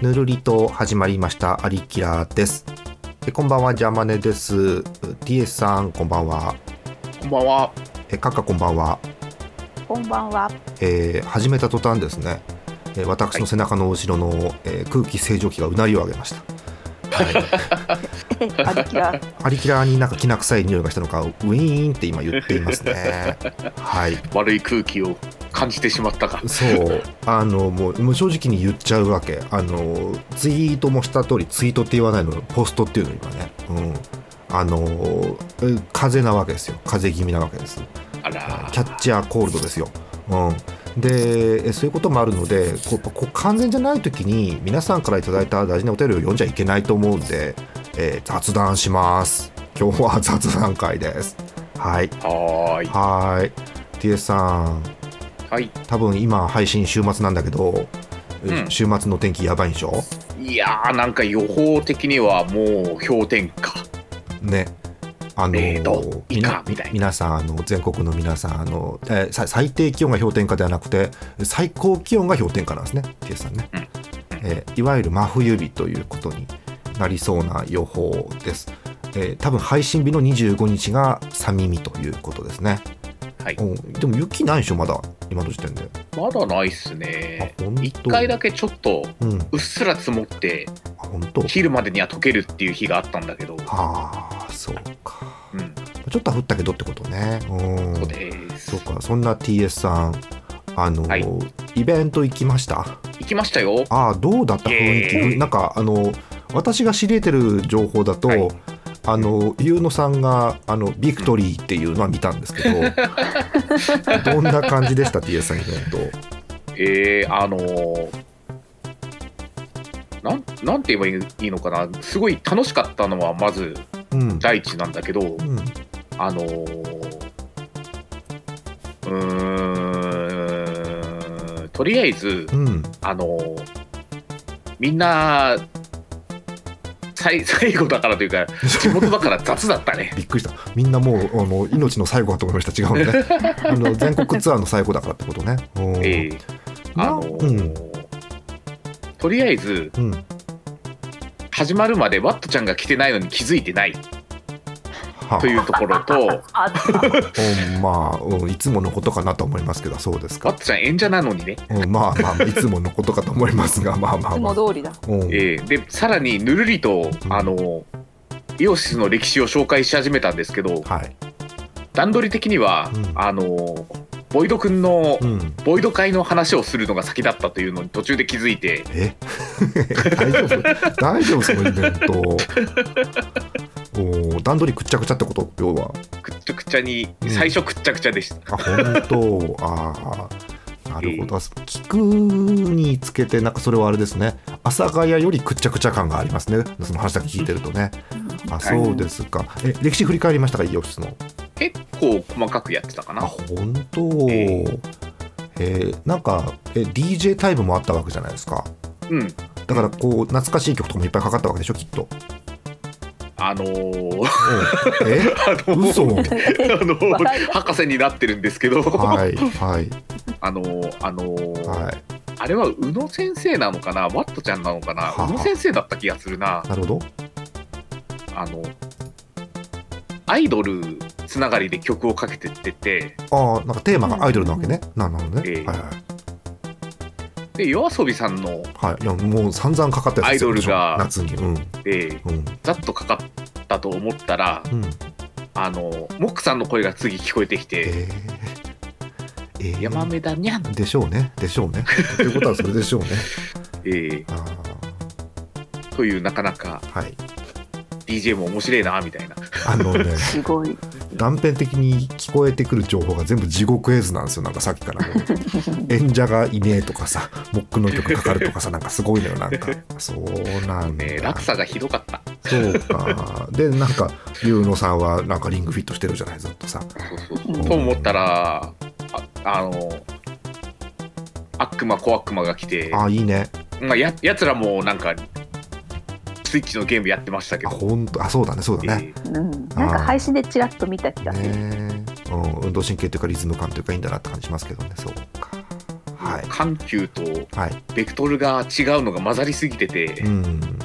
ぬるりと始まりました。アリキラです。えこんばんは。ジャマネです。TS さんこんばんは。こんばんは。えカッカこんばんは、こんばんは。えー始めた途端ですね、えー私の背中の後ろの、えー空気清浄機がうなりを上げました。はい。ありきら。アリキラになんかきな臭い匂いがしたのかウィーンって今言っていますね。はい。悪い空気を感じてしまったか。そう。あのもうもう正直に言っちゃうわけ。あのツイートもした通りツイートって言わないのポストっていうの今ね。うん。あのえ風邪なわけですよ。風邪気味なわけですあら。キャッチャーコールドですよ、うん、でえそういうこともあるのでこうこう完全じゃない時に皆さんからいただいた大事なお便りを読んじゃいけないと思うんで、えー雑談します。今日は雑談会です。はい。はーい。はい。TS さんはい。多分今配信週末なんだけど、うん。週末の天気やばいんでしょ？いやー、なんか予報的にはもう氷点下。ね。あの0度以下み皆さんあの全国の皆さんあの、えーさ最低気温が氷点下ではなくて最高気温が氷点下なんですね。TS さんね、うん。えーいわゆる真冬日ということになりそうな予報です、えー多分配信日の25日が寒耳ということですね、はい。うん、でも雪ないでしょまだ今の時点でまだないっすね。一回だけちょっとうんうっすら積もって、あ本当昼までには溶けるっていう日があったんだけど。はあそうかうん。ちょっとは降ったけどってことね。うん。そうです。そうか、そんな TS さん、あの、はいイベント行きました？行きましたよ。ああ、どうだった？雰囲気。なんか、あの、私が知り得てる情報だと、はいあの、ゆうのさんが、あの、ビクトリーっていうのは見たんですけど、どんな感じでした、TS さんイベント。えー、あのーなんなんて言えばいいのかなすごい楽しかったのはまずうん。第一なんだけど、うん。あのーうーんとりあえず、うん。あのーみんな最 最後だからというか地元だから雑だったね びっくりした。みんなもう、あの、命の最後かと思いました。違うのね。あの、全国ツアーの最後だからってことね。うんええあのーうん。とりあえずうん。始まるまでワットちゃんが来てないのに気づいてないはあというところとまあ、うん、いつものことかなと思いますけど、そうですか。ワットちゃん演者なのにね、うん、まあまあ、いつものことかと思いますが、まあまあいつまあ。も通りだ。うん、ええでさらにぬるりと、うんあのイオシスの歴史を紹介し始めたんですけどはい。段取り的には、うんあのボイド君のうん。ボイド会の話をするのが先だったというのに途中で気づいてえ？大丈夫？大丈夫？そのイベント。段取りくっちゃくちゃってこと？要は。くっちゃくちゃに、うん最初くっちゃくちゃでした。あ、本当？ああ。なるほど。聞くにつけて、なんかそれはあれですね。阿佐ヶ谷よりくっちゃくちゃ感がありますね。その話だけ聞いてるとね。あ、そうですか。え、歴史振り返りましたか、イオシスの。結構細かくやってたかあな。本当、ええーなんかえ DJ タイムもあったわけじゃないですかうん。だからこう懐かしい曲とかもいっぱいかかったわけでしょきっと、あのー、うんえ？あの嘘？あの笑い博士になってるんですけど、はいはい。あのーあのーはい。あれは宇野先生なのかな？ワットちゃんなのかな？はあ。宇野先生だった気がするな。なるほど。あのアイドルつながりで曲をかけてってて。ああなんかテーマがアイドルなわけね、ななるほどね、ええ。はいはいで夜遊びさんのはい。いやもう散々かかったやつですよアイドルが夏に。うん。でうん。ざっとかかったと思ったらうん。あのモックさんの声が次聞こえてきてえー、え「ー。ヤマメだにゃん」でしょうね。でしょうね。ということはそれでしょうね。えー。あというなかなかあはい。DJ も面白いなみたいな。あのね。すごい。断片的に聞こえてくる情報が全部地獄絵図なんですよ。なんかさっきから 演者がいねえとかさモックの曲かかるとかさなんかすごいのよなんかそうなんだ、ね落差がひどかった。そうか。でなんかゆうのさんはなんかリングフィットしてるじゃないずっとさ。そうそうそう。と思ったらああの悪魔小悪魔が来て。あいいね。まあ、ややつらもなんかスイッチのゲームやってましたけあど、本当あそうだねそうだね、えうん。なんか配信でちらっと見た気がする。ねうん、運動神経というかリズム感というかいいんだなって感じしますけどね。そうか。ははい。緩急とはいベクトルが違うのが混ざりすぎてて、うん。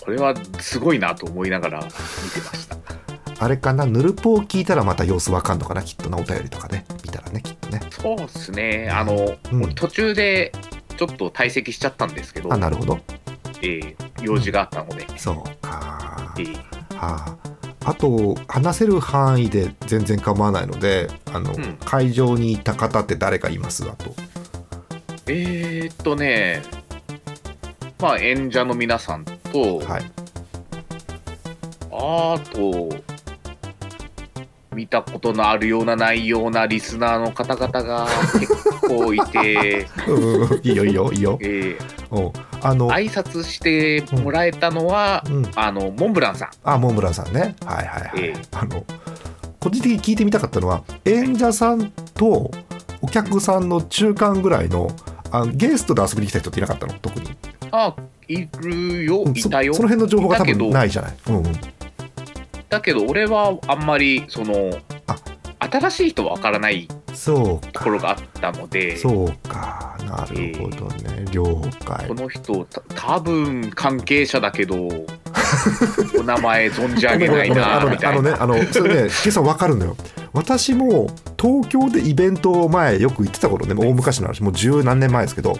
これはすごいなと思いながら見てました。あれかな？ヌルポを聞いたらまた様子わかんのかな？きっとなお便りとかね。見たらねきっとね。そうですね。あの、うん。途中でちょっと退席しちゃったんですけど、あなるほど。えー用事があったので、そう。かえーはあ、あと話せる範囲で全然構わないのであの、うん。会場にいた方って誰かいますあと。えーっとね、まあ演者の皆さんと、はい。あと、見たことのあるようなないようなリスナーの方々が結構いて、うんいいよいいよいいよ。えーうんあの、挨拶してもらえたのは、うん、あのモンブランさん。あモンブランさんね。はいはいはい、ええ。あの個人的に聞いてみたかったのは演者さんとお客さんの中間ぐらいのあのゲストで遊びに来た人っていなかったの？特に。あ、いるよ、いたよ。その辺の情報が多分ないじゃない。うんうん。だけど俺はあんまりそのあ。新しい人は分からないところがあったので。そうかなるほどね、了解この人た多分関係者だけど お名前存じ上げないなあのね、あのね、あの、それね、ケイさんわかるのよ。私も東京でイベントを前よく行ってた頃ね、もう大昔の話、もう十何年前ですけど。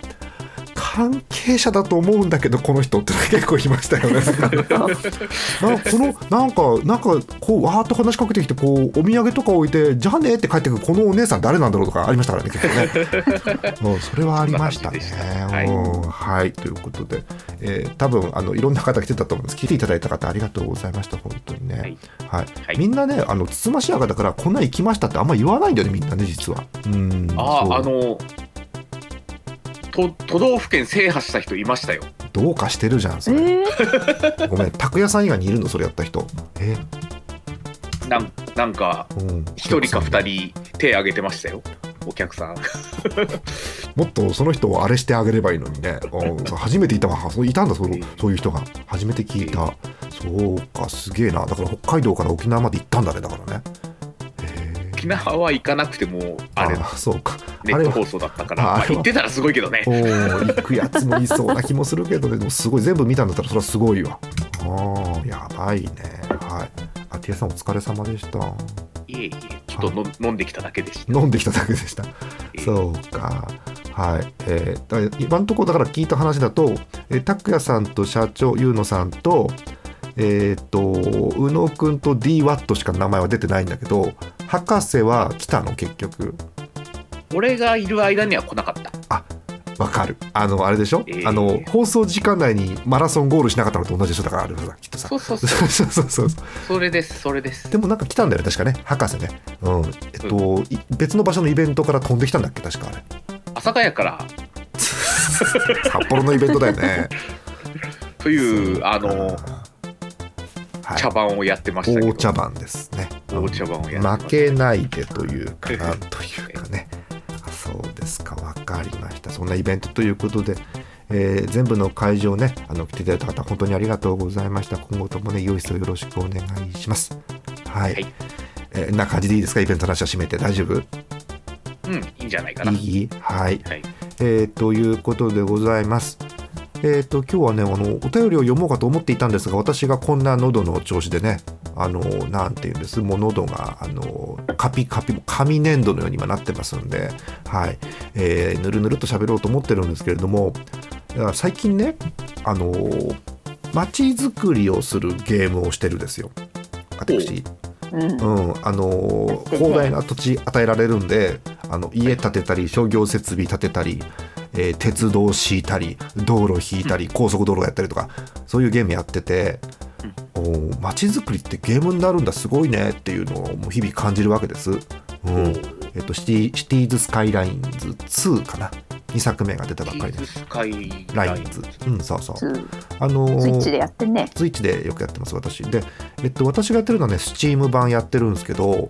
関係者だと思うんだけど、この人って結構いましたよね。なんかこの、なんか、なんか、こう、わーっと話しかけてきて、こう、お土産とか置いて、じゃあねって帰ってくる、このお姉さん誰なんだろうとかありましたからね、結構ね。もう、それはありましたね。はいうんはい、ということで、えー多分、あの、いろんな方来てたと思うんです。聞いていただいた方、ありがとうございました、本当にね。はいはい、はいみんなね、あのつつましやかだから、こんなん行きましたってあんま言わないんだよね、みんなね、実は。うん。そうああのと都道府県制覇した人いましたよ。どうかしてるじゃん、それ。えー、ごめん、拓也さん以外にいるの、それやった人。え、なんなんかうん。1人か2人手挙げてましたよお客さん。もっとその人をあれしてあげればいいのにね。うん 初めていたわ、そういたんだ、そうそういう人が。初めて聞いた。そうか、すげえな。だから北海道から沖縄まで行ったんだね、だからね。沖縄は行かなくてもあれあそうか。ネット放送だったから、まあ、行ってたらすごいけどね。行くやつもいそうな気もするけどねでもすごい全部見たんだったらそれはすごいわ。あーやばいね。はい。あティアさんお疲れ様でした。いえいえ、ちょっとの飲んできただけでした。飲んできただけでした。えーそうか。はい。えー、だ今のところだから聞いた話だとえー拓也さんと社長優野さんとえっ、と宇野くんと DWAT しか名前は出てないんだけど博士は来たの？結局。俺がいる間には来なかった。わかる。あのあれでしょ、えー。あの放送時間内にマラソンゴールしなかったのと同じでしょだからあれさきっとさ。そうそうそう。そうそうそれです、それです。でもなんか来たんだよね確かね。博士ね。うん。えっと、い別の場所のイベントから飛んできたんだっけ？確かあれ。阿佐ヶ谷から。札幌のイベントだよね。という、あの、はい茶番をやってましたけど。大茶番ですね。大茶番をやってま負すけないでというかなんというかね。あそうですか。分かりました。そんなイベントということで、えー全部の会場ねあの来ていただいた方本当にありがとうございました。今後ともね良い人よろしくお願いします。はい、はい。えーな感じでいいですか？イベントの話は締めて。大丈夫？うん、いいんじゃないかな。いい？はい、はい。えーということでございます。えー、と今日はねあのお便りを読もうかと思っていたんですが私がこんな喉の調子でねあのなんていうんです。もう喉があのカピカピ紙粘土のように今なってますんで、はい。えーぬるぬるっと喋ろうと思ってるんですけれども最近ねあの街づくりをするゲームをしてるんですよ。私。うん。うん、あのー広大な土地与えられるんであの家建てたり商業設備建てたり、えー鉄道敷いたり道路引いたり、高速道路やったりとかそういうゲームやってて、おー街づくりってゲームになるんだすごいねっていうのをもう日々感じるわけです。うん。えっと、シティシティーズ・スカイラインズ2かな？2作目が出たばっかりでスカイラインズ、うん、そうそう。ツあのーースイッチでやってね。スイッチでよくやってます私。で、えっと、私がやってるのはねスチーム版やってるんですけど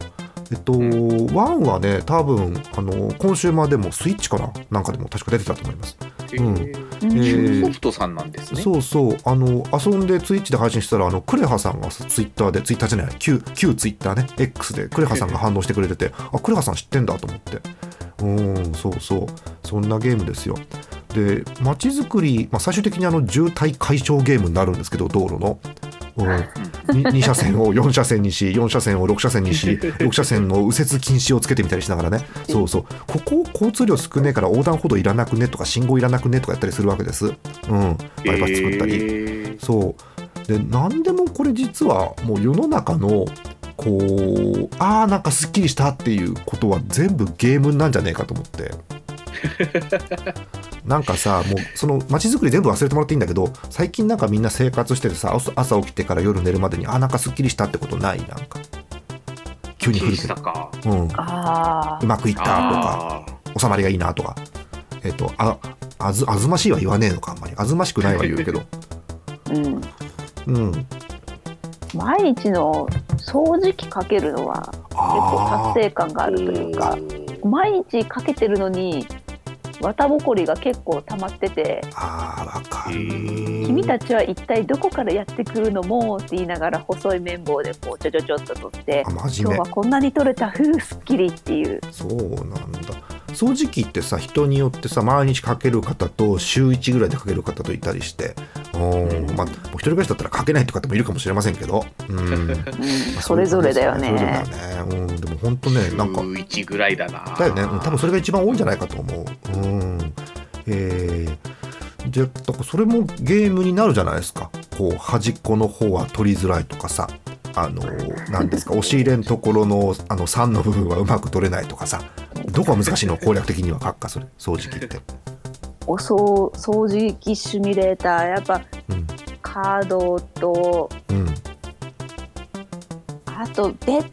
えっと、1はね多分あのコンシューマーでもスイッチかな？なんかでも確か出てたと思います、うん。えーうん。えーソフトさんなんですね。そうそう。あの遊んでツイッチで配信したらあのクレハさんがツイッターでツイッターじゃない旧旧ツイッターね X でクレハさんが反応してくれててあクレハさん知ってんだと思って。うんそうそう。そんなゲームですよ。で街づくり、まあ、最終的にあの渋滞解消ゲームになるんですけど道路の。うん、2, 車線を4車線にし4車線を6車線にし 6車線の右折禁止をつけてみたりしながらね。そうそう。ここ交通量少ねえから横断歩道いらなくねとか信号いらなくねとかやったりするわけです、うん、バイパス作ったり、え。ーそう。で何でもこれ実はもう世の中のこうああなんかすっきりしたっていうことは全部ゲームなんじゃねえかと思って なんかさもうその街づくり全部忘れてもらっていいんだけど最近なんかみんな生活しててさ朝朝起きてから夜寝るまでにあーなんかすっきりしたってことない？なんか。急に降るけうん、あうまくいったとかあ収まりがいいなとか。えっ、とああずあずましいは言わねえのかあんまり。あずましくないは言うけど。あ、うん。うん。毎日の掃除機かけるのは結構達成感があーるというか、毎日かけてるのに綿ぼこりが結構溜まってて、あーわかる、君たちは一体どこからやってくるのもって言いながら細い綿棒でこうちょちょちょっと取ってあ真面目。今日はこんなに取れた。ふうすっきりっていう。そうなんだ掃除機ってさ人によってさ毎日かける方と週1ぐらいでかける方といたりしてうんまあ一人暮らしだったらかけないって方もいるかもしれませんけどうん うんそれぞれだよそれぞれだね。よね、うん、でも本当ねなんか週一ぐらいだなだよね、うん多分それが一番多いんじゃないかと思う。うん。えー、で、だからそれもゲームになるじゃないですか。こう、端っこの方は取りづらいとかさ、あの、なんですか、押し入れのところの、あの、3の部分はうまく取れないとかさ、どこが難しいの攻略的には書くか、それ、掃除機って。お掃掃除機シミュレーターやっぱうん。カードとうん。あとベッ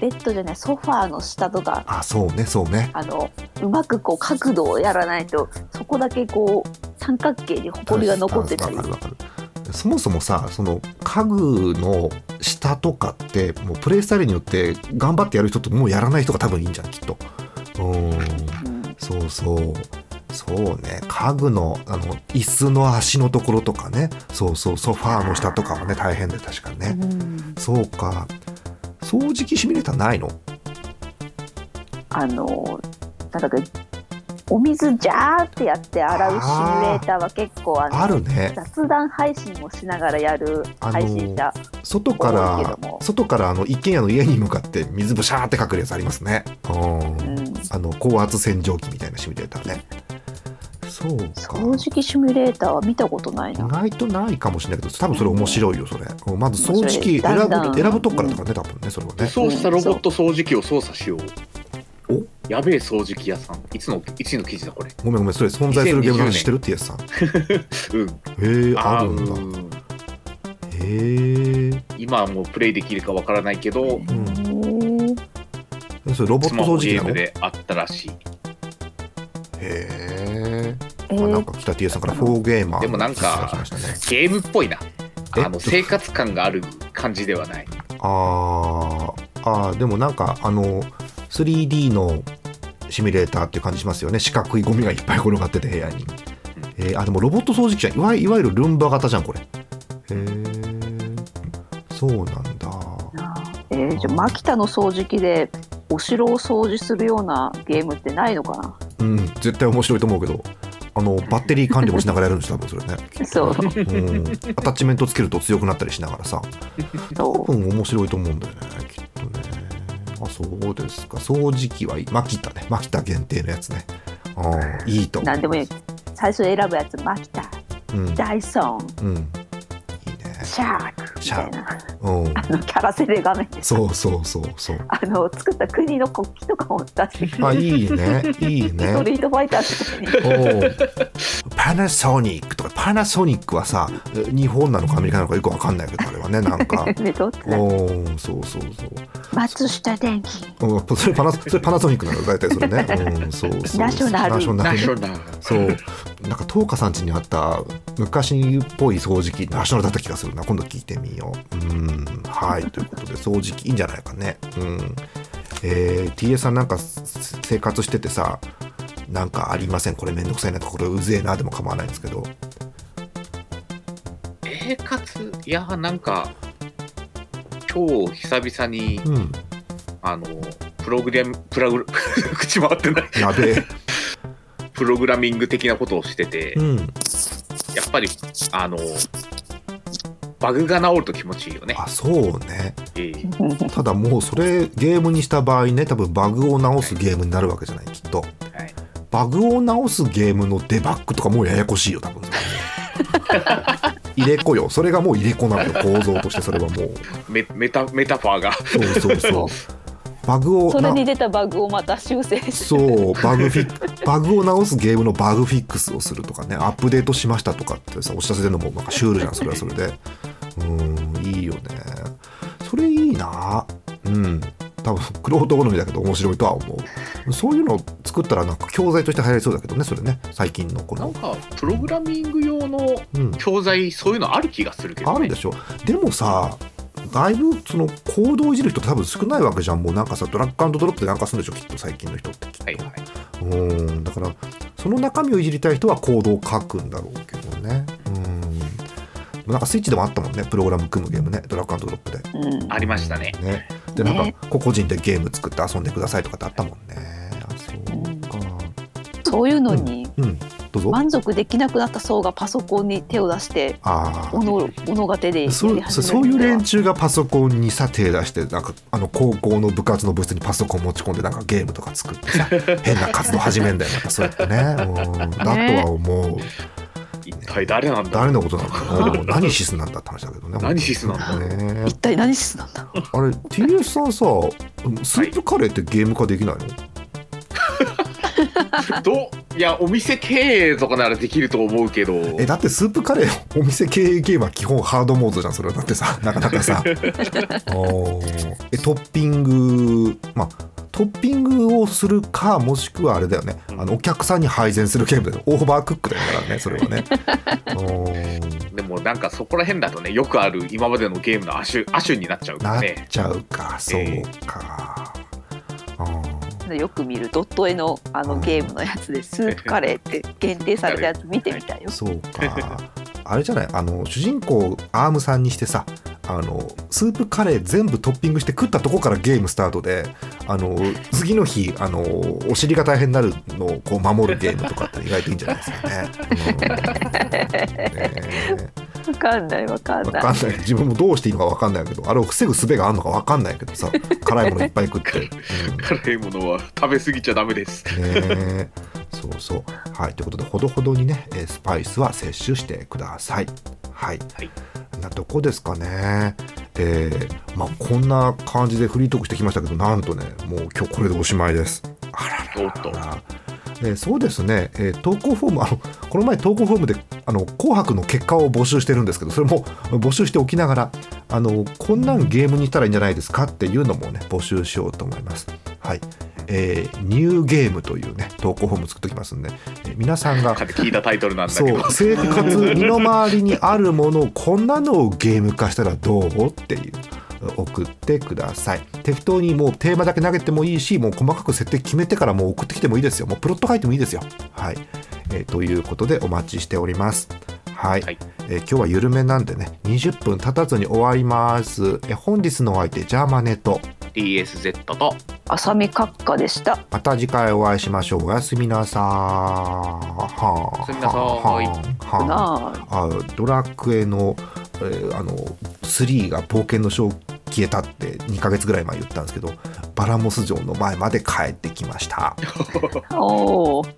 ベッドじゃないソファーの下とかあ、そうね、そうね。あのうまくこう角度をやらないとそこだけこう三角形にほこりが残ってたり。そもそもさその家具の下とかってもうプレイスタイルによって頑張ってやる人ともうやらない人が多分いいんじゃんきっとう。んうん。そうそう。そうね。家具のあの椅子の足のところとかね。そうそう。ソファーの下とかはね大変で確かにね、うん。そうか。掃除機シミュレーターないの？あのなんだっけお水ジャーってやって洗うシミュレーターは結構あのあるね。雑談配信をしながらやる配信者、外から外からあの一軒家の家に向かって水ブシャーってかくるやつありますね。うん。うん、あの高圧洗浄機みたいなシミュレーターね。そうか。掃除機シミュレーターは見たことない意な外とないかもしれないけど多分それ面白いよそれ。うんまず掃除機選面白いだんだん。ぶ選ぶとこからとかね多分ねそれはね。そうしたロボット掃除機を操作しよう。お？やべえ掃除機屋さん。いつのいつの記事だこれ。ごめんごめんそれ存在するゲームの話してるってやつさん。うん。へえああるんだ。うん。へえ。今はもうプレイできるかわからないけどへーそれロボット掃除機なの？へゲームであったらしい。ええあなんー、か北 T さんからフォーゲーマーでもなんか来ましたね。ゲームっぽいなえ？あの生活感がある感じではない。あー。あーでもなんかあの 3D のシミュレーターっていう感じしますよね。四角いゴミがいっぱい転がってて部屋に、えーあでもロボット掃除機じゃん。いわいわゆるルンバ型じゃんこれ。へえそうなんだ。えー、じゃあマキタの掃除機でお城を掃除するようなゲームってないのかな？うん絶対面白いと思うけどあのバッテリー管理もしながらやるんです多分それね。そう。うん、アタッチメントつけると強くなったりしながらさ。そ多分面白いと思うんだよねきっとね。あそうですか。掃除機はいいマキタね。マキタ限定のやつね。ああいいと思う。う何でもいい。最初選ぶやつマキタうん。ダイソン。うん。いいね。シャークみたいな。うん。あのキャラセレ画面。でそうそうそうそう。あの作った国の国旗とかも出してくる。あいいね。いいスねトリートファイターとかに。おう。パナソニックとか。パナソニックはさ日本なのかアメリカなのかよくわかんないけどあれはねなんか。ねどっちだ？おおそうそうそう。松下電器。うんそれパナそれパナソニックなの大体それね。うん、そうそう。ナショナル。ナショナル。そう。なんか東花さん家にあった昔っぽい掃除機ナショナルだった気がするな。今度聞いてみよう。うん。はい。ということで掃除機いいんじゃないかね。うん。えー、TA さんなんかす生活しててさ。なんかありません？これめんどくさいなこれうぜえなでも構わないんですけど生活？いやなんか今日久々にうんあのプログラムプラグ 口回ってないやべえプログラミング的なことをしてて、うん。やっぱりあのバグが治ると気持ちいいよね。あそうね。ええ。ただもうそれゲームにした場合ね多分バグを直すゲームになるわけじゃないきっと。はい、バグを直すゲームのデバッグとかもうややこしいよ多分。それも入れ子よ。それがもう入れ子なのよ構造として。それはもう。メメタメタファーが。そうそうそうバグをそれなに出たバグをまた修正そうバグフィバグを直すゲームのバグフィックスをするとかねアップデートしましたとかってさお知らせ出るのもなんかシュールじゃんそれはそれで。うーんいいよね。それいいな。うん。多分クロート好みだけど面白いとは思う。そういうのを作ったらなんか教材として流行りそうだけどねそれね。最近のこのなんかプログラミング用のうん。教材そういうのある気がするけどね。あるでしょ。でもさだいぶそのコードをいじる人って多分少ないわけじゃん。もうなんかさドラッグアンドドロップでなんかするんでしょきっと最近の人って。きっと、はいはい。うんだからその中身をいじりたい人はコードを書くんだろうけどね。うん。なんかスイッチでもあったもんねプログラム組むゲームねドラッグアンドドロップで。うん。ありましたね。ね。でなんかね個々人でゲーム作って遊んでくださいとかってあったもんね。あそうか。そういうのにうん。どうぞ満足できなくなった層がパソコンに手を出してあおのおのが手でやり始めるそうそうそういう連中がパソコンにさ手出してなんかあの高校の部活の部室にパソコン持ち込んでなんかゲームとか作ってさ 変な活動始めんだよまたそうやってね。うん。だとは思う一体誰なんだ？誰のことなんだろう何シスなんだって話だけどね 何シスなんだ？ね。一体何シスなんだ？ろあれ TS さんさスープカレーってゲーム化できないの、どう？いやお店経営とかならできると思うけど。えだってスープカレーお店経営ゲームは基本ハードモードじゃんそれは。だってさ なかなかさ。おー。えトッピングまあトッピングをするかもしくはあれだよね。あのお客さんに配膳するゲームだよオーバークックだよからねそれはね。でもなんかそこら辺だとねよくある今までのゲームの亜種亜種になっちゃうからなっねちゃうかそうか、あーうよく見るドット絵のあのゲームのやつでスープカレーって 限定されたやつ見てみたい。よそうか。あれじゃない？あの主人公アームさんにしてさあのスープカレー全部トッピングして食ったとこからゲームスタートであの次の日あのお尻が大変になるのをこう守るゲームとかって意外といいんじゃないですかね。うん。ねわかんないわかんわない。かんない。自分もどうしていいのかわかんないけどあれを防ぐ術があるのかわかんないけどさ辛いものいっぱい食って。うん。辛いものは食べ過ぎちゃダメです。ねそうそう。はいということでほどほどにねえースパイスは摂取してください。はい、はい。なとこですかね。えーまあこんな感じでフリートークしてきましたけどなんとねもう今日これでおしまいです。あららおっと。ららえーそうですね、えー投稿フォームあのこの前投稿フォームであの紅白の結果を募集してるんですけどそれも募集しておきながらあのこんなんゲームにしたらいいんじゃないですかっていうのもね募集しようと思います。はい。えーニューゲームというね投稿フォーム作っておきますんで、えー皆さんが聞いたタイトルなんだけど。そう生活身の回りにあるものをこんなのをゲーム化したらどう？っていう送ってください。適当にもうテーマだけ投げてもいいしもう細かく設定決めてからもう送ってきてもいいですよ。もうプロット書いてもいいですよ。はい、えーということでお待ちしております。はい、はい。えー今日は緩めなんでね20分経たずに終わります、えー本日のお相手ジャーマネと DSZ と浅見閣下でした。また次回お会いしましょう。おやすみなさー。はおやすみなさーはなああドラクエの,、えーあの3が冒険の章消えたって2ヶ月ぐらい前言ったんですけどバラモス城の前まで帰ってきました。おー